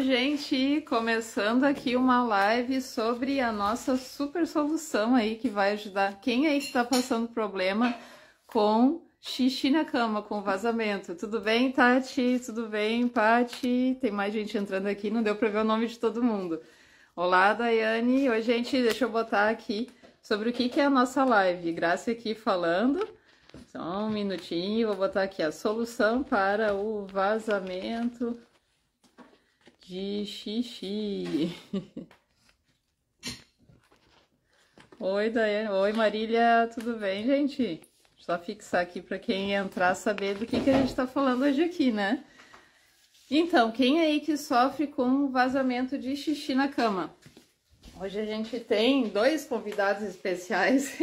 Gente! Começando aqui uma live sobre a nossa super solução aí que vai ajudar quem aí está passando problema com xixi na cama, com vazamento. Tudo bem, Tati? Tudo bem, Pati? Tem mais gente entrando aqui, não deu para ver o nome de todo mundo. Olá, Daiane! Oi, gente, deixa eu botar aqui sobre o que, que é a nossa live. Graça aqui falando. Só um minutinho, vou botar aqui a solução para o vazamento de xixi. Oi, Daiane. Oi, Marília. Tudo bem, gente? Só fixar aqui para quem entrar saber do que, que a gente está falando hoje aqui, né? Então, quem aí que sofre com vazamento de xixi na cama? Hoje a gente tem dois convidados especiais.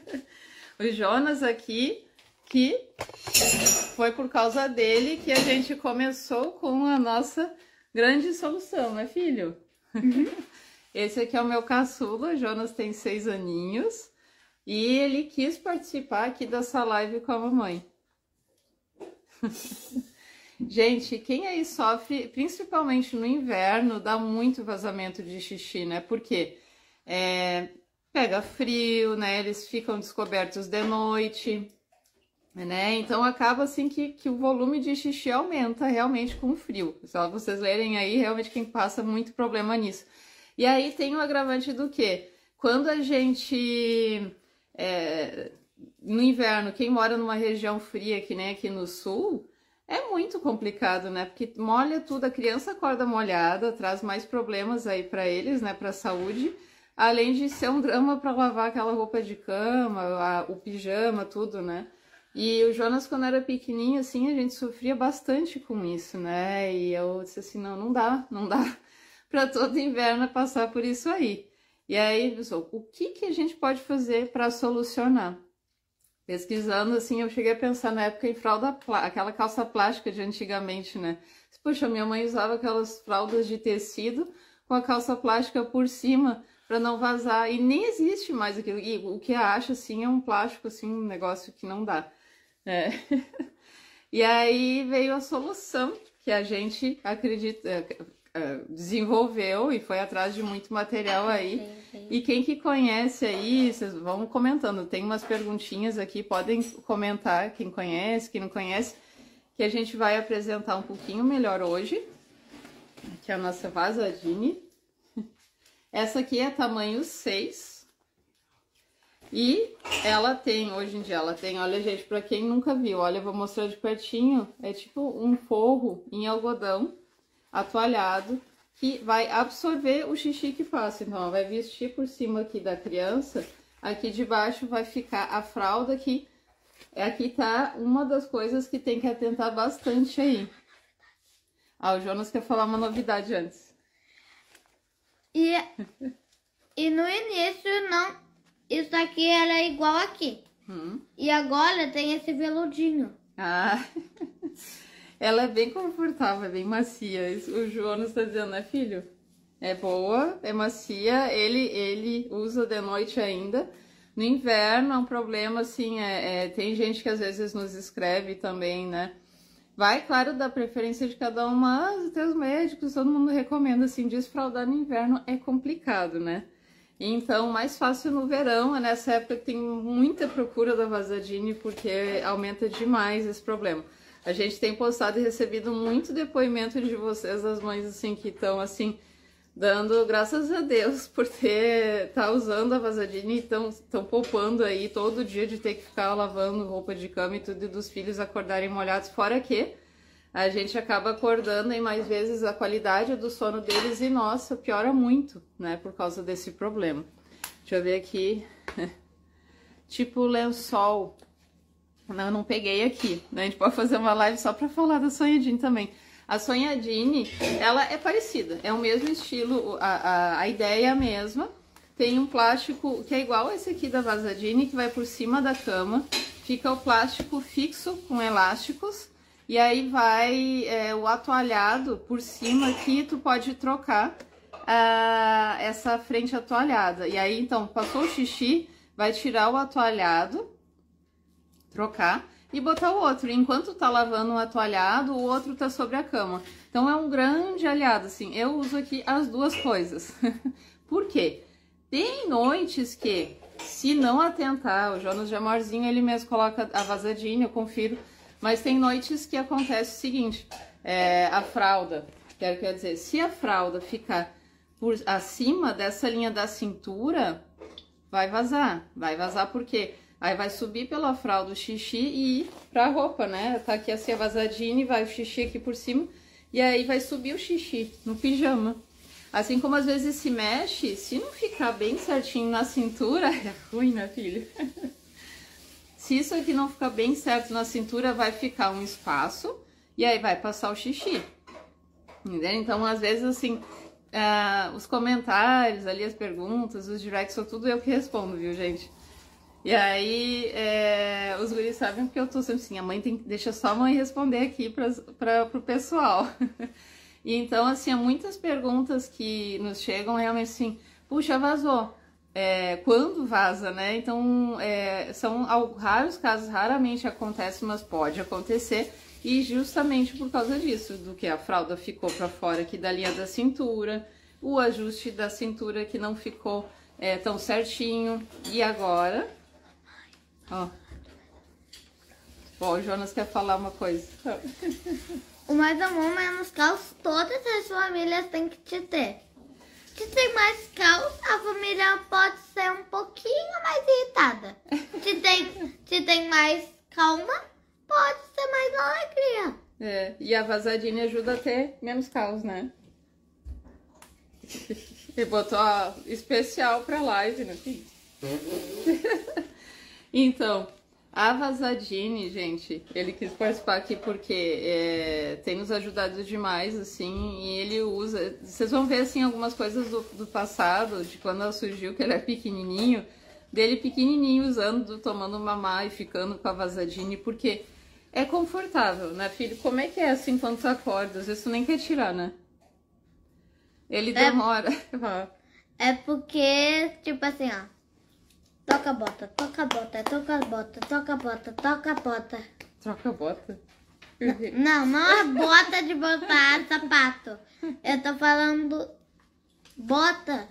o Jonas aqui, que foi por causa dele que a gente começou com a nossa grande solução, né, filho? Uhum. Esse aqui é o meu caçula, Jonas tem seis aninhos, e ele quis participar aqui dessa live com a mamãe. Gente, quem aí sofre, principalmente no inverno, dá muito vazamento de xixi, né? Porque é, pega frio, né? Eles ficam descobertos de noite, né? Então acaba assim que, que o volume de xixi aumenta realmente com o frio. Só vocês lerem aí, realmente quem passa muito problema nisso. E aí tem o agravante do que? Quando a gente é, no inverno, quem mora numa região fria, que nem aqui no sul, é muito complicado, né? Porque molha tudo, a criança acorda molhada, traz mais problemas aí para eles, né, para a saúde. Além de ser um drama para lavar aquela roupa de cama, a, o pijama, tudo, né? E o Jonas, quando era pequenininho, assim, a gente sofria bastante com isso, né? E eu disse assim, não, não dá, não dá para todo inverno passar por isso aí. E aí, pessoal, o que, que a gente pode fazer para solucionar? Pesquisando, assim, eu cheguei a pensar na época em fralda, aquela calça plástica de antigamente, né? Poxa, minha mãe usava aquelas fraldas de tecido com a calça plástica por cima para não vazar. E nem existe mais aquilo. E o que acha, assim, é um plástico, assim, um negócio que não dá. É. e aí veio a solução que a gente acredita, é, é, desenvolveu e foi atrás de muito material aí. Sim, sim. E quem que conhece aí, vocês vão comentando. Tem umas perguntinhas aqui, podem comentar quem conhece, quem não conhece, que a gente vai apresentar um pouquinho melhor hoje. Aqui é a nossa vasadine. Essa aqui é tamanho 6. E ela tem, hoje em dia, ela tem, olha gente, pra quem nunca viu, olha, eu vou mostrar de pertinho, é tipo um forro em algodão atualhado que vai absorver o xixi que passa. Então, vai vestir por cima aqui da criança, aqui debaixo vai ficar a fralda que aqui tá uma das coisas que tem que atentar bastante aí. Ah, o Jonas quer falar uma novidade antes. E, e no início não isso aqui era igual aqui. Hum. E agora tem esse veludinho. Ah, ela é bem confortável, é bem macia. O Jonas está dizendo, né, filho? É boa, é macia. Ele, ele usa de noite ainda. No inverno é um problema, assim, é, é, tem gente que às vezes nos escreve também, né? Vai, claro, da preferência de cada um, mas até os médicos, todo mundo recomenda, assim, desfraldar no inverno é complicado, né? Então, mais fácil no verão, é nessa época tem muita procura da Vazadine, porque aumenta demais esse problema. A gente tem postado e recebido muito depoimento de vocês, das mães, assim, que estão, assim, dando graças a Deus por ter, tá usando a Vazadine e estão poupando aí todo dia de ter que ficar lavando roupa de cama e tudo, e dos filhos acordarem molhados, fora que a gente acaba acordando e mais vezes a qualidade do sono deles e nossa, piora muito, né, por causa desse problema. Deixa eu ver aqui. tipo lençol. Não, eu não peguei aqui. Né? A gente pode fazer uma live só para falar da Sonhadine também. A Sonhadine, ela é parecida, é o mesmo estilo, a, a, a ideia é a mesma. Tem um plástico que é igual esse aqui da Vazadine, que vai por cima da cama. Fica o plástico fixo com elásticos e aí vai é, o atoalhado por cima aqui, tu pode trocar uh, essa frente atoalhada. E aí, então, passou o xixi, vai tirar o atoalhado, trocar. e botar o outro. Enquanto tá lavando um atoalhado, o outro tá sobre a cama. Então é um grande aliado, assim. Eu uso aqui as duas coisas. Por quê? Tem noites que, se não atentar, o Jonas de Amorzinho, ele mesmo coloca a vazadinha, eu confiro. Mas tem noites que acontece o seguinte, é, a fralda, quero quer dizer, se a fralda ficar por acima dessa linha da cintura, vai vazar. Vai vazar por quê? Aí vai subir pela fralda o xixi e ir pra roupa, né? Tá aqui assim a vazadinha e vai o xixi aqui por cima. E aí vai subir o xixi no pijama. Assim como às vezes se mexe, se não ficar bem certinho na cintura, é ruim, né, filho? se isso aqui não ficar bem certo na cintura, vai ficar um espaço e aí vai passar o xixi. Entendeu? Então, às vezes, assim, uh, os comentários ali, as perguntas, os directs, são tudo eu que respondo, viu, gente? E aí, é, os guris sabem porque eu tô sempre assim, a mãe tem deixa só a mãe responder aqui para pro pessoal. e então, assim, há muitas perguntas que nos chegam realmente assim, puxa, vazou. É, quando vaza, né? Então, é, são raros casos, raramente acontece, mas pode acontecer. E justamente por causa disso, do que a fralda ficou para fora aqui da linha da cintura, o ajuste da cintura que não ficou é, tão certinho. E agora Ó. Ó, o Jonas quer falar uma coisa. O mais amor, menos caos, todas as famílias têm que te ter. Se tem mais caos, a família pode ser um pouquinho mais irritada. Se tem, se tem mais calma, pode ser mais alegria. É, e a vazadinha ajuda a ter menos caos, né? E botou a especial pra live, né? Então, a Vazadini, gente, ele quis participar aqui porque é, tem nos ajudado demais, assim, e ele usa. Vocês vão ver, assim, algumas coisas do, do passado, de quando ela surgiu, que ele é pequenininho, dele pequenininho usando, tomando mamá e ficando com a Vazadini, porque é confortável, né, filho? Como é que é assim quando tu acorda? Às vezes tu nem quer tirar, né? Ele é demora. É porque, tipo assim, ó. Toca a bota, toca a bota, toca a bota, toca a bota, toca a bota. Troca a bota? Não, não é bota de botar sapato. Eu tô falando bota.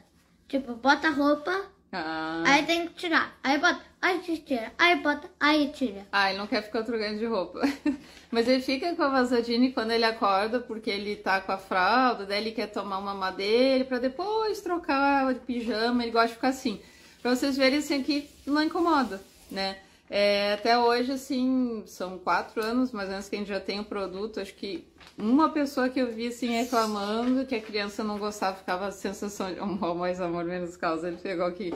Tipo, bota roupa. Ah. Aí tem que tirar. Aí bota, aí tira. Aí bota, aí tira. Ah, ele não quer ficar trocando de roupa. Mas ele fica com a vazadinha quando ele acorda, porque ele tá com a fralda, daí ele quer tomar uma madeira pra depois trocar de pijama. Ele gosta de ficar assim. Pra vocês verem assim que não incomoda, né? É, até hoje, assim, são quatro anos ou menos que a gente já tem o produto. Acho que uma pessoa que eu vi assim reclamando que a criança não gostava, ficava a sensação de oh, mais amor, menos causa. Ele pegou aqui.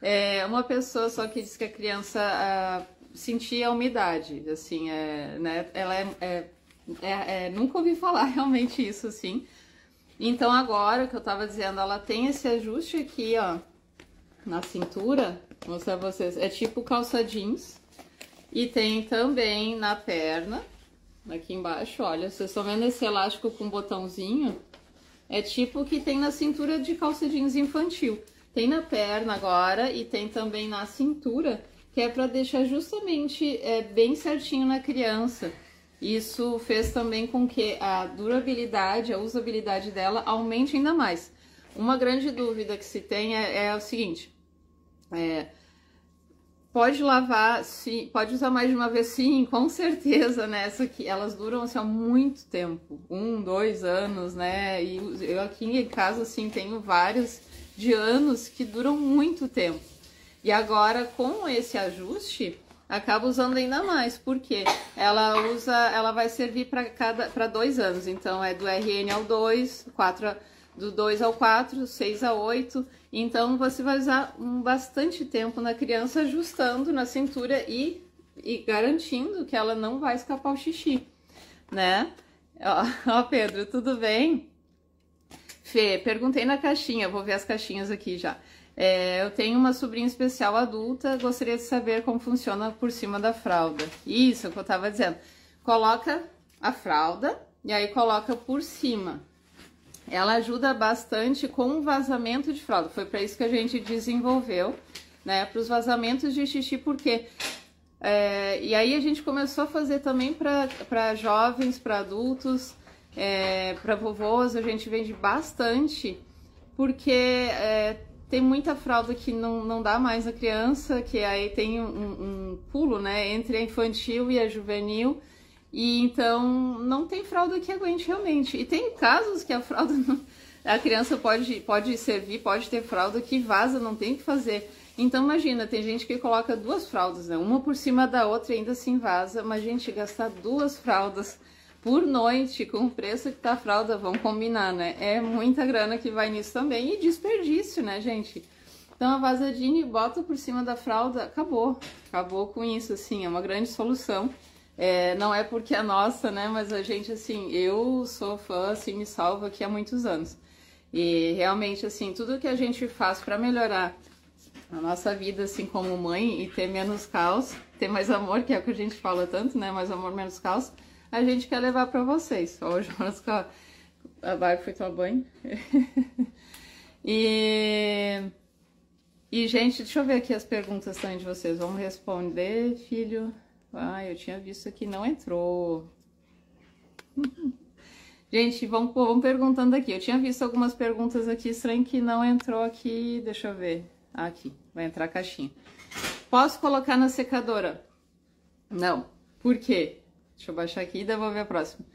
É, uma pessoa só que disse que a criança ah, sentia a umidade, assim, é, né? Ela é, é, é, é nunca ouvi falar realmente isso, assim. Então agora que eu tava dizendo, ela tem esse ajuste aqui, ó na cintura, vou mostrar pra vocês, é tipo calça jeans. E tem também na perna, aqui embaixo, olha, vocês estão vendo esse elástico com botãozinho? É tipo o que tem na cintura de calça jeans infantil. Tem na perna agora e tem também na cintura, que é para deixar justamente é, bem certinho na criança. Isso fez também com que a durabilidade, a usabilidade dela aumente ainda mais. Uma grande dúvida que se tem é, é o seguinte: é, pode lavar, sim, pode usar mais de uma vez, sim, com certeza, né? Essa elas duram assim, há muito tempo, um, dois anos, né? E eu aqui em casa, assim, tenho vários de anos que duram muito tempo. E agora, com esse ajuste, acaba usando ainda mais, porque ela usa, ela vai servir para cada para dois anos, então é do RN ao 2, 4 do 2 ao 4, 6 a 8. Então você vai usar um bastante tempo na criança ajustando na cintura e, e garantindo que ela não vai escapar o xixi, né? Ó, ó, Pedro, tudo bem? Fê, perguntei na caixinha, vou ver as caixinhas aqui já. É, eu tenho uma sobrinha especial adulta, gostaria de saber como funciona por cima da fralda. Isso é o que eu tava dizendo. Coloca a fralda e aí coloca por cima, ela ajuda bastante com o vazamento de fralda. Foi para isso que a gente desenvolveu, né? Para os vazamentos de xixi, porque É, e aí a gente começou a fazer também para jovens, para adultos, é, para vovôs, a gente vende bastante, porque é, tem muita fralda que não, não dá mais a criança, que aí tem um, um pulo né, entre a infantil e a juvenil, e então não tem fralda que aguente realmente. E tem casos que a fralda não, a criança pode, pode servir, pode ter fralda que vaza, não tem o que fazer. Então imagina, tem gente que coloca duas fraldas, né? Uma por cima da outra e ainda assim vaza, mas gente, gastar duas fraldas por noite com o preço que tá a fralda, vamos combinar, né? É muita grana que vai nisso também e desperdício, né, gente? Então a vazadinha bota por cima da fralda, acabou. Acabou com isso, assim, é uma grande solução. É, não é porque é nossa, né? Mas a gente, assim, eu sou fã, assim, me salva aqui há muitos anos. E realmente, assim, tudo que a gente faz para melhorar a nossa vida, assim, como mãe e ter menos caos, ter mais amor, que é o que a gente fala tanto, né? Mais amor, menos caos a gente quer levar para vocês. Ó, o Jonas a Barbie foi tomar banho. e, e, gente, deixa eu ver aqui as perguntas também de vocês. Vamos responder, filho. Ah, eu tinha visto que não entrou. Gente, vamos perguntando aqui. Eu tinha visto algumas perguntas aqui, estranho que não entrou aqui. Deixa eu ver. Ah, aqui, vai entrar a caixinha. Posso colocar na secadora? Não. Por quê? Deixa eu baixar aqui e devolver a próxima.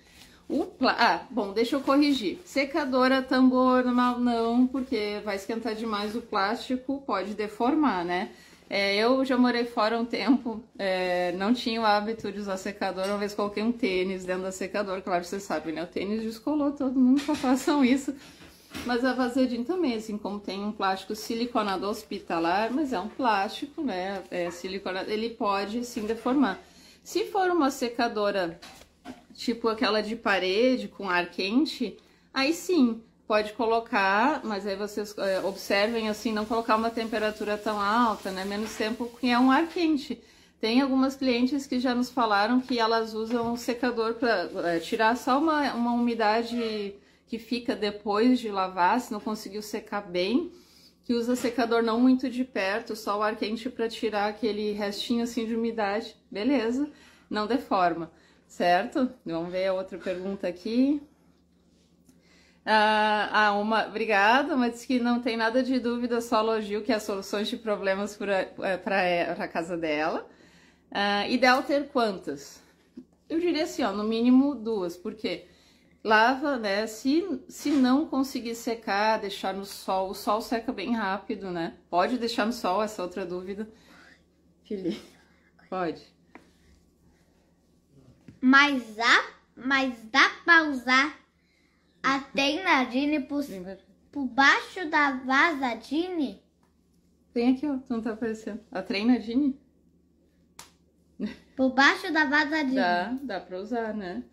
Ah, bom, deixa eu corrigir. Secadora tambor normal não, porque vai esquentar demais o plástico, pode deformar, né? É, eu já morei fora um tempo, é, não tinha o hábito de usar secador, uma vez coloquei um tênis dentro da secadora, claro, você sabe, né? O tênis descolou, todo mundo só façam isso. Mas a Vazedin também, assim, como tem um plástico siliconado hospitalar, mas é um plástico, né? É siliconado, ele pode sim deformar. Se for uma secadora tipo aquela de parede com ar quente, aí sim, pode colocar, mas aí vocês é, observem assim, não colocar uma temperatura tão alta, né? Menos tempo que é um ar quente. Tem algumas clientes que já nos falaram que elas usam o secador para é, tirar só uma, uma umidade que fica depois de lavar, se não conseguiu secar bem, que usa secador não muito de perto, só o ar quente para tirar aquele restinho assim de umidade. Beleza, não deforma, certo? Vamos ver a outra pergunta aqui. Ah, ah uma, obrigada, mas que não tem nada de dúvida, só elogio que as soluções de problemas para a casa dela. Ah, ideal ter quantas? Eu diria assim, ó, no mínimo duas, porque lava, né? Se, se não conseguir secar, deixar no sol, o sol seca bem rápido, né? Pode deixar no sol, essa outra dúvida. Felipe, pode. Mas dá, mas dá pra usar a Teinadine por, por baixo da Vazadine? Tem aqui, ó, tu não tá aparecendo. A Treinadine? Por baixo da Vazadine. Dá, dá pra usar, né?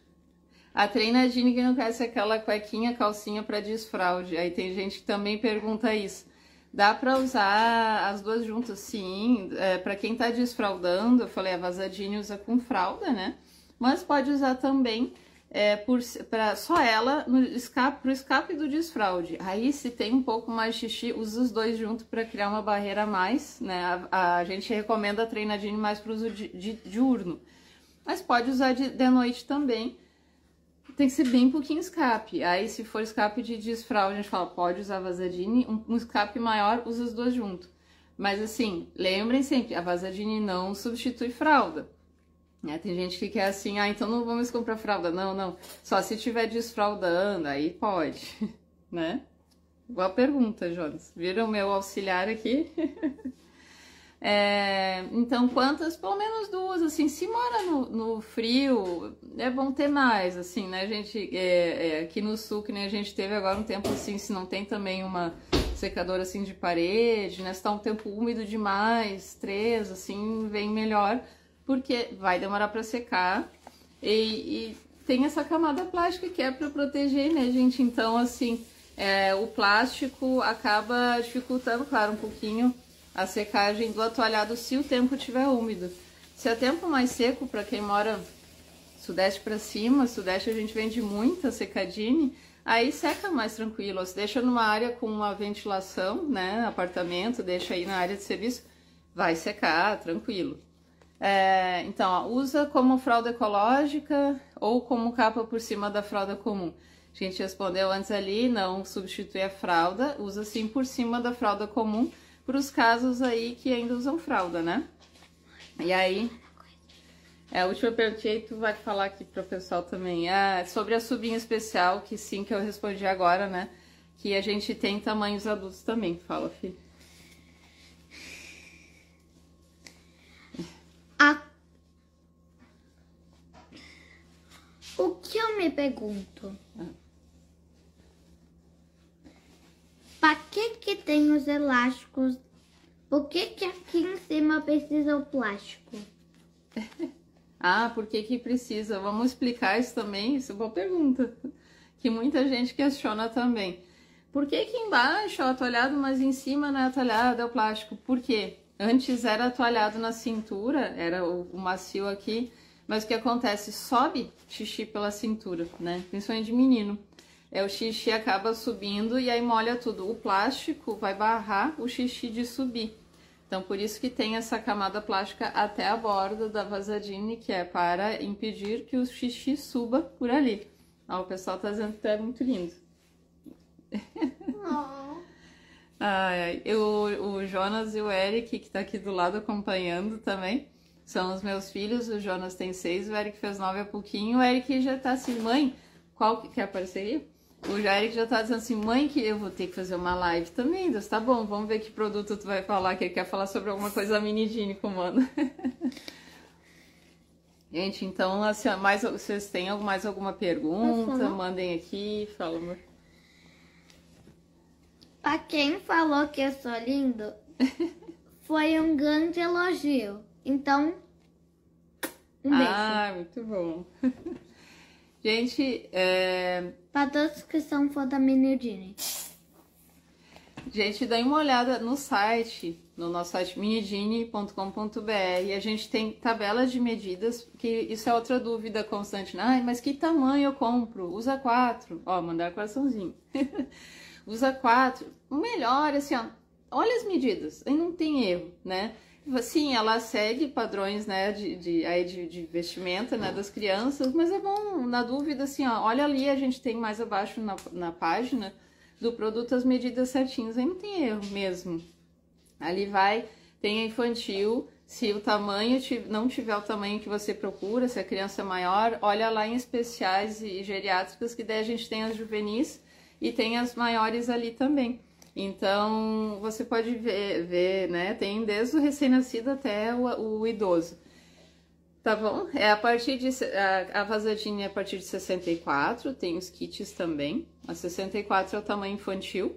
A treinadinha que não ser aquela cuequinha, calcinha para desfraude. Aí tem gente que também pergunta isso. Dá para usar as duas juntas? Sim. É, para quem tá desfraudando, eu falei, a vazadinha usa com fralda, né? Mas pode usar também é, por, só ela no escape, pro escape do desfraude. Aí, se tem um pouco mais xixi, usa os dois juntos para criar uma barreira a mais, né? A, a gente recomenda a treinadinha mais para uso de, diurno. Mas pode usar de, de noite também tem que ser bem pouquinho escape. Aí, se for escape de desfraude, a gente fala, pode usar Vazadine. Um, um escape maior, usa os dois juntos. Mas assim, lembrem sempre, a Vazadine não substitui fralda. É, tem gente que quer assim, ah, então não vamos comprar fralda. Não, não. Só se tiver desfraudando, aí pode, né? Boa pergunta, Jonas. Viram meu auxiliar aqui? É, então, quantas? Pelo menos duas, assim. Se mora no, no frio, é bom ter mais, assim, né? A gente, é, é, aqui no sul, que nem a gente teve agora um tempo assim, se não tem também uma secadora assim de parede, né? Se tá um tempo úmido demais, três, assim, vem melhor, porque vai demorar para secar. E, e, tem essa camada plástica que é para proteger, né, gente? Então, assim, é, o plástico acaba dificultando, claro, um pouquinho a secagem do atualhado se o tempo estiver úmido. Se é tempo mais seco, para quem mora sudeste para cima, sudeste a gente vende muita secadine, aí seca mais tranquilo. Se deixa numa área com uma ventilação, né, apartamento, deixa aí na área de serviço, vai secar tranquilo. É, então, ó, usa como fralda ecológica ou como capa por cima da fralda comum? A gente respondeu antes ali, não substitui a fralda, usa sim por cima da fralda comum, para os casos aí que ainda usam fralda, né? E aí, é, a última pergunta aí tu vai falar aqui para o pessoal também. Ah, sobre a subinha especial, que sim, que eu respondi agora, né? Que a gente tem tamanhos adultos também. Fala, filho. O que eu me pergunto? Para que que tem os elásticos? Por que que aqui em cima precisa o plástico? Ah, por que que precisa? Vamos explicar isso também? Isso é uma pergunta. Que muita gente questiona também. Por que que embaixo é atoalhado, mas em cima não é atoalhado, é o plástico? Por quê? Antes era atoalhado na cintura, era o, o macio aqui, mas o que acontece? Sobe xixi pela cintura, né? Principalmente de menino. É, o xixi acaba subindo e aí molha tudo. O plástico vai barrar o xixi de subir. Então, por isso que tem essa camada plástica até a borda da vasadine, que é para impedir que o xixi suba por ali. Ó, o pessoal tá dizendo que é muito lindo. Ai, ai. Eu, o Jonas e o Eric, que tá aqui do lado acompanhando também, são os meus filhos. O Jonas tem seis, o Eric fez nove há pouquinho. O Eric já tá assim, mãe, qual que quer aparecer aí? O Eric já tá dizendo assim, mãe, que eu vou ter que fazer uma live também. Deus, tá bom, vamos ver que produto tu vai falar, que ele quer falar sobre alguma coisa da mini Gini comando. Gente, então, assim, mais, vocês têm mais alguma pergunta? falar? Mandem aqui, fala, amor. Pra quem falou que eu sou lindo, foi um grande elogio. Então, um beijo. Ah, muito bom. Gente, é, Pra todos que são fã da Minidine. Gente, dá uma olhada no site, no nosso site minigine.com.br. A gente tem tabelas de medidas, que isso é outra dúvida constante. Ai, mas que tamanho eu compro? Usa quatro. Ó, mandar coraçãozinho. Usa quatro. O melhor, assim, ó, olha as medidas, aí não tem erro, né? Sim, ela segue padrões, né, de, de, aí de, de vestimenta, né, das crianças, mas é bom, na dúvida, assim, ó, olha ali, a gente tem mais abaixo na, na página do produto as medidas certinhas, aí não tem erro mesmo. Ali vai, tem a infantil, se o tamanho não tiver o tamanho que você procura, se a criança é maior, olha lá em especiais e geriátricas, que daí a gente tem as juvenis e tem as maiores ali também. Então, você pode ver, ver né? Tem desde o recém-nascido até o, o idoso. Tá bom? É a partir de. A, a vasadinha é a partir de 64, tem os kits também. A 64 é o tamanho infantil.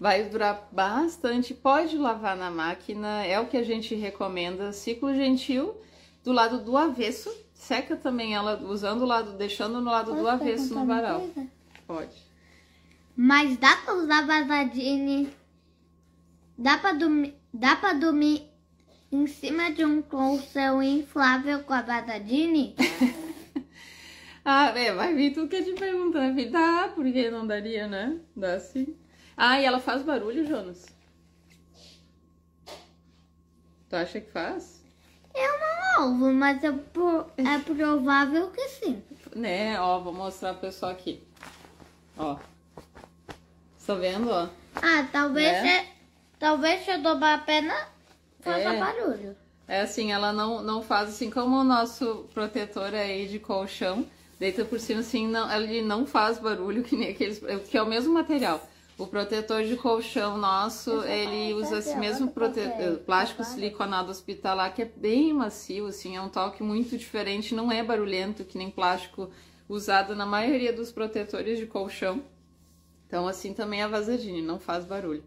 Vai durar bastante, pode lavar na máquina, é o que a gente recomenda. Ciclo gentil, do lado do avesso. Seca também ela usando o lado, deixando no lado do avesso no varal. coisa? Pode. Mas dá pra usar Vasadine? Dá pra dormir, dá pra dormir em cima de um colchão inflável com a Vasadine? Ah, é, vai vir tu que te perguntar, né, filho? Dá, porque não daria, né? Dá sim. Ah, e ela faz barulho, Jonas? Tu acha que faz? Eu não ouvo, mas é, pro- é provável que sim. Né, ó, vou mostrar pro pessoal aqui. Ó. Tá vendo, ó? Ah, talvez Né? é, talvez se eu dobrar a perna faça É. barulho. É assim, ela não, não faz assim como o nosso protetor aí de colchão. Deita por cima assim, não, ele não faz barulho que nem aqueles. Que é o mesmo material. O protetor de colchão nosso, ele usa esse mesmo prote... eh, plástico siliconado hospitalar, que é bem macio, assim, é um toque muito diferente, não é barulhento que nem plástico usado na maioria dos protetores de colchão. Então, assim também a vasadine, não faz barulho.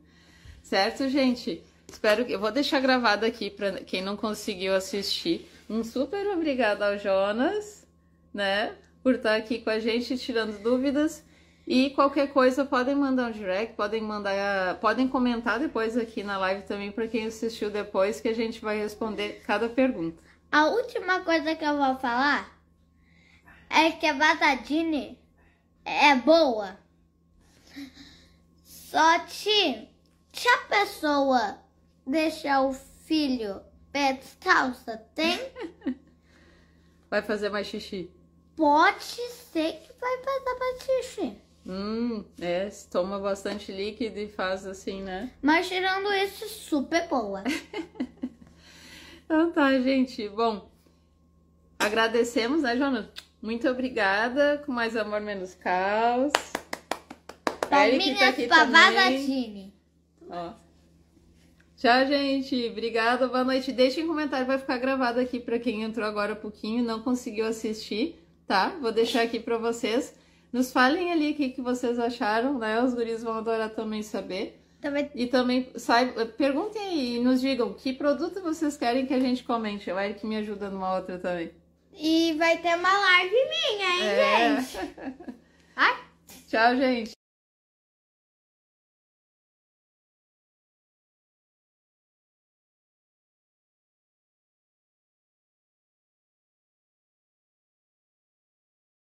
Certo, gente? Espero que. Eu vou deixar gravado aqui para quem não conseguiu assistir. Um super obrigado ao Jonas, né? Por estar aqui com a gente, tirando dúvidas. E qualquer coisa, podem mandar um direct, podem mandar. Podem comentar depois aqui na live também, para quem assistiu depois, que a gente vai responder cada pergunta. A última coisa que eu vou falar é que a Vasadine é boa. Só que se a pessoa deixar o filho pé descalça? Tem? Vai fazer mais xixi. Pode ser que vai passar pra xixi. Hum, é, toma bastante líquido e faz assim, né? Mas tirando isso, super boa. Então tá, gente. Bom, agradecemos, né, Jonas? Muito obrigada. Com mais amor, menos caos. Palminhas tá aqui pra. Ó. Tchau, gente. Obrigada. Boa noite. Deixem um comentário, vai ficar gravado aqui para quem entrou agora há pouquinho e não conseguiu assistir, tá? Vou deixar aqui para vocês. Nos falem ali o que, que vocês acharam, né? Os guris vão adorar também saber. Também. E também perguntem aí e nos digam que produto vocês querem que a gente comente. O Eric me ajuda numa outra também. E vai ter uma live minha, hein, É. gente? Ai. Tchau, gente.